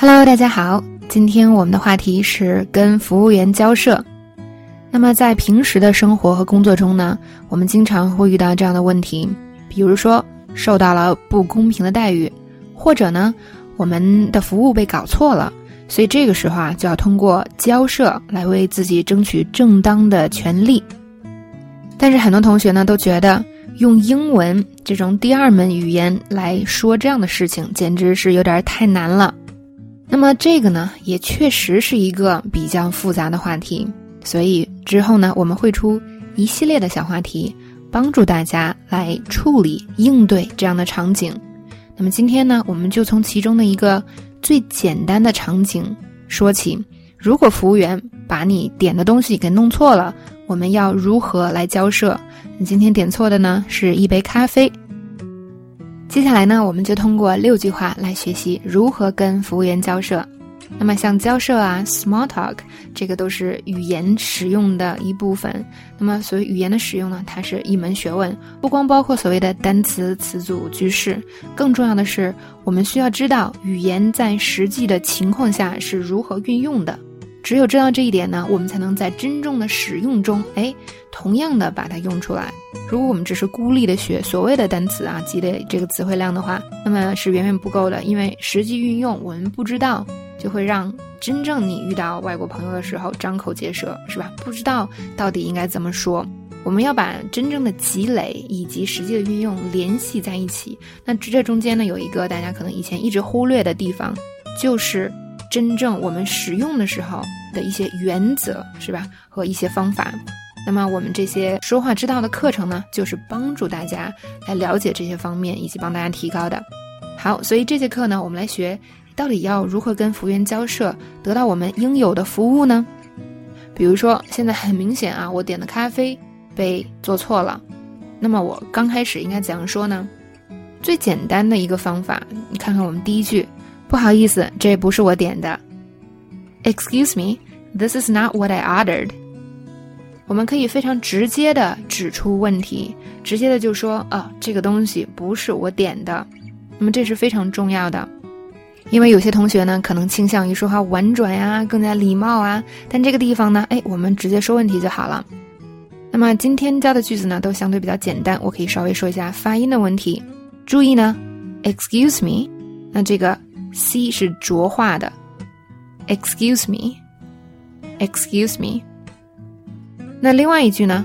Hello，大家好，今天我们的话题是跟服务员交涉。那么在平时的生活和工作中呢，我们经常会遇到这样的问题，比如说受到了不公平的待遇，或者呢我们的服务被搞错了，所以这个时候啊就要通过交涉来为自己争取正当的权利。但是很多同学呢都觉得用英文这种第二门语言来说这样的事情，简直是有点太难了。那么这个呢也确实是一个比较复杂的话题。所以之后呢，我们会出一系列的小话题，帮助大家来处理应对这样的场景。那么今天呢，我们就从其中的一个最简单的场景说起。如果服务员把你点的东西给弄错了，我们要如何来交涉？你今天点错的呢是一杯咖啡。接下来呢，我们就通过六句话来学习如何跟服务员交涉。那么像交涉啊，small talk，这个都是语言使用的一部分。那么所谓语言的使用呢，它是一门学问，不光包括所谓的单词、词组、句式，更重要的是，我们需要知道语言在实际的情况下是如何运用的。只有知道这一点呢，我们才能在真正的使用中，哎，同样的把它用出来。如果我们只是孤立的学所谓的单词啊，积累这个词汇量的话，那么是远远不够的，因为实际运用我们不知道。就会让真正你遇到外国朋友的时候张口结舌，是吧？不知道到底应该怎么说。我们要把真正的积累以及实际的运用联系在一起。那这中间呢，有一个大家可能以前一直忽略的地方，就是真正我们使用的时候的一些原则，是吧？和一些方法。那么我们这些说话之道的课程呢，就是帮助大家来了解这些方面，以及帮大家提高的。好，所以这节课呢，我们来学。到底要如何跟服务员交涉，得到我们应有的服务呢？比如说，现在很明显啊，我点的咖啡被做错了，那么我刚开始应该怎样说呢？最简单的一个方法，你看看我们第一句，不好意思，这不是我点的。Excuse me, this is not what I ordered。我们可以非常直接的指出问题，直接的就说啊，这个东西不是我点的。那么这是非常重要的。因为有些同学呢，可能倾向于说话婉转呀，更加礼貌啊。但这个地方呢，哎，我们直接说问题就好了。那么今天教的句子呢，都相对比较简单，我可以稍微说一下发音的问题。注意呢，excuse me，那这个 c 是浊化的，excuse me，excuse me。那另外一句呢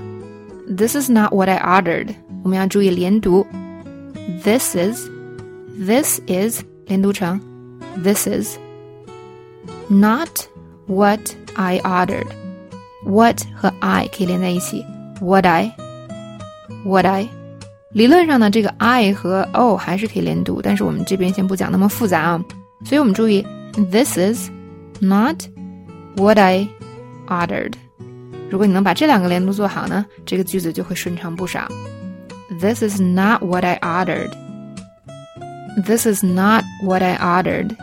，this is not what I ordered，我们要注意连读，this is，this is 连读成。This is not what I ordered. What 和 I 可以连在一起。What I, what I。理论上呢，这个 I 和 O 还是可以连读，但是我们这边先不讲那么复杂啊。所以我们注意，This is not what I ordered。如果你能把这两个连读做好呢，这个句子就会顺畅不少。This is not what I ordered. This is not what I ordered。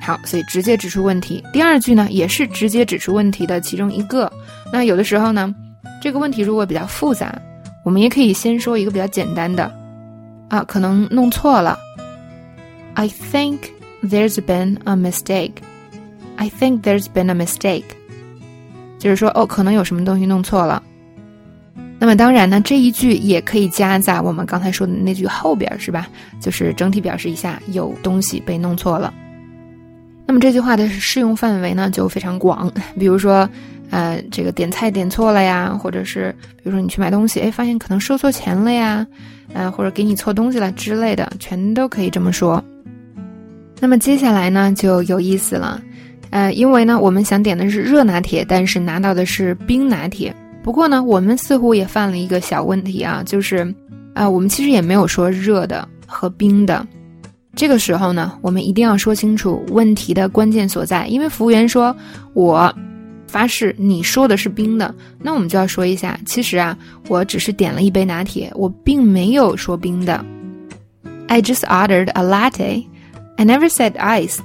好，所以直接指出问题。第二句呢，也是直接指出问题的其中一个。那有的时候呢，这个问题如果比较复杂，我们也可以先说一个比较简单的。啊，可能弄错了。I think there's been a mistake. I think there's been a mistake. 就是说，哦，可能有什么东西弄错了。那么当然呢，这一句也可以加在我们刚才说的那句后边，是吧？就是整体表示一下有东西被弄错了。那么这句话的适用范围呢就非常广，比如说，呃，这个点菜点错了呀，或者是比如说你去买东西，哎，发现可能收错钱了呀，呃，或者给你错东西了之类的，全都可以这么说。那么接下来呢就有意思了，呃，因为呢我们想点的是热拿铁，但是拿到的是冰拿铁。不过呢，我们似乎也犯了一个小问题啊，就是，啊，我们其实也没有说热的和冰的。这个时候呢，我们一定要说清楚问题的关键所在。因为服务员说：“我发誓你说的是冰的。”那我们就要说一下，其实啊，我只是点了一杯拿铁，我并没有说冰的。I just ordered a latte. I never said iced.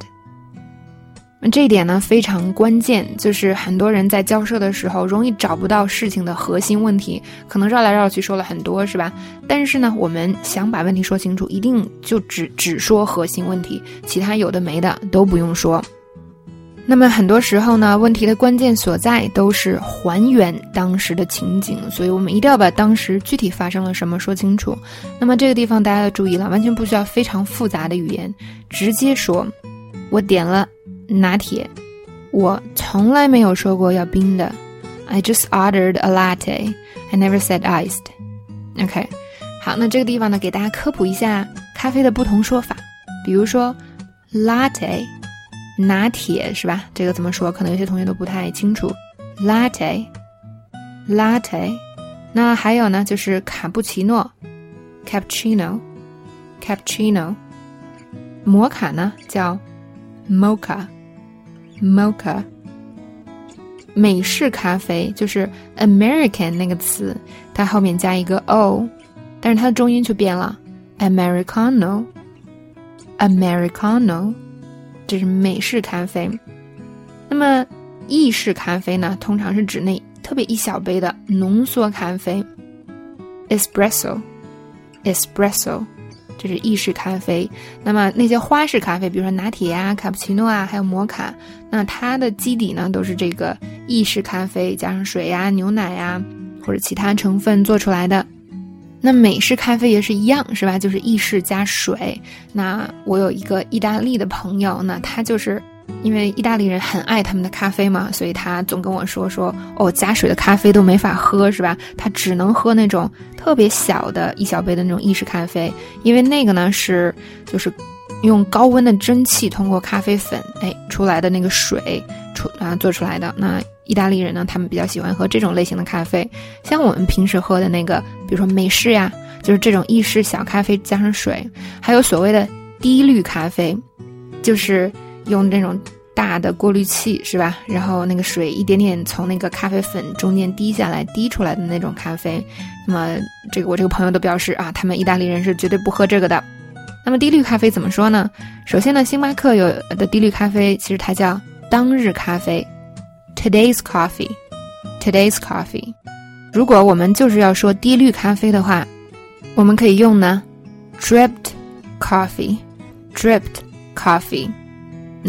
那这一点呢非常关键，就是很多人在交涉的时候容易找不到事情的核心问题，可能绕来绕去说了很多，是吧？但是呢，我们想把问题说清楚，一定就只只说核心问题，其他有的没的都不用说。那么很多时候呢，问题的关键所在都是还原当时的情景，所以我们一定要把当时具体发生了什么说清楚。那么这个地方大家要注意了，完全不需要非常复杂的语言，直接说：“我点了。”拿铁，我从来没有说过要冰的。I just ordered a latte. I never said iced. OK，好，那这个地方呢，给大家科普一下咖啡的不同说法。比如说，latte，拿铁是吧？这个怎么说？可能有些同学都不太清楚。latte，latte，那还有呢，就是卡布奇诺，cappuccino，cappuccino，摩卡呢叫 mocha。Mocha，美式咖啡就是 American 那个词，它后面加一个 o，但是它的重音就变了，Americano，Americano，这是美式咖啡。那么意式咖啡呢，通常是指那特别一小杯的浓缩咖啡，Espresso，Espresso。这是意式咖啡，那么那些花式咖啡，比如说拿铁啊、卡布奇诺啊，还有摩卡，那它的基底呢都是这个意式咖啡加上水呀、牛奶呀或者其他成分做出来的。那美式咖啡也是一样，是吧？就是意式加水。那我有一个意大利的朋友，那他就是。因为意大利人很爱他们的咖啡嘛，所以他总跟我说说哦，加水的咖啡都没法喝，是吧？他只能喝那种特别小的一小杯的那种意式咖啡，因为那个呢是就是用高温的蒸汽通过咖啡粉哎出来的那个水出啊做出来的。那意大利人呢，他们比较喜欢喝这种类型的咖啡，像我们平时喝的那个，比如说美式呀，就是这种意式小咖啡加上水，还有所谓的低滤咖啡，就是。用那种大的过滤器是吧？然后那个水一点点从那个咖啡粉中间滴下来，滴出来的那种咖啡。那么这个我这个朋友都表示啊，他们意大利人是绝对不喝这个的。那么低滤咖啡怎么说呢？首先呢，星巴克有的低滤咖啡其实它叫当日咖啡，Today's Coffee，Today's Coffee。如果我们就是要说低滤咖啡的话，我们可以用呢，Dripped Coffee，Dripped Coffee。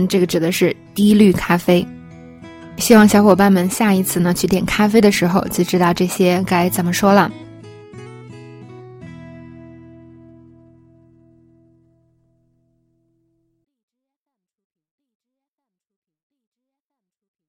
这个指的是低滤咖啡。希望小伙伴们下一次呢去点咖啡的时候就知道这些该怎么说了。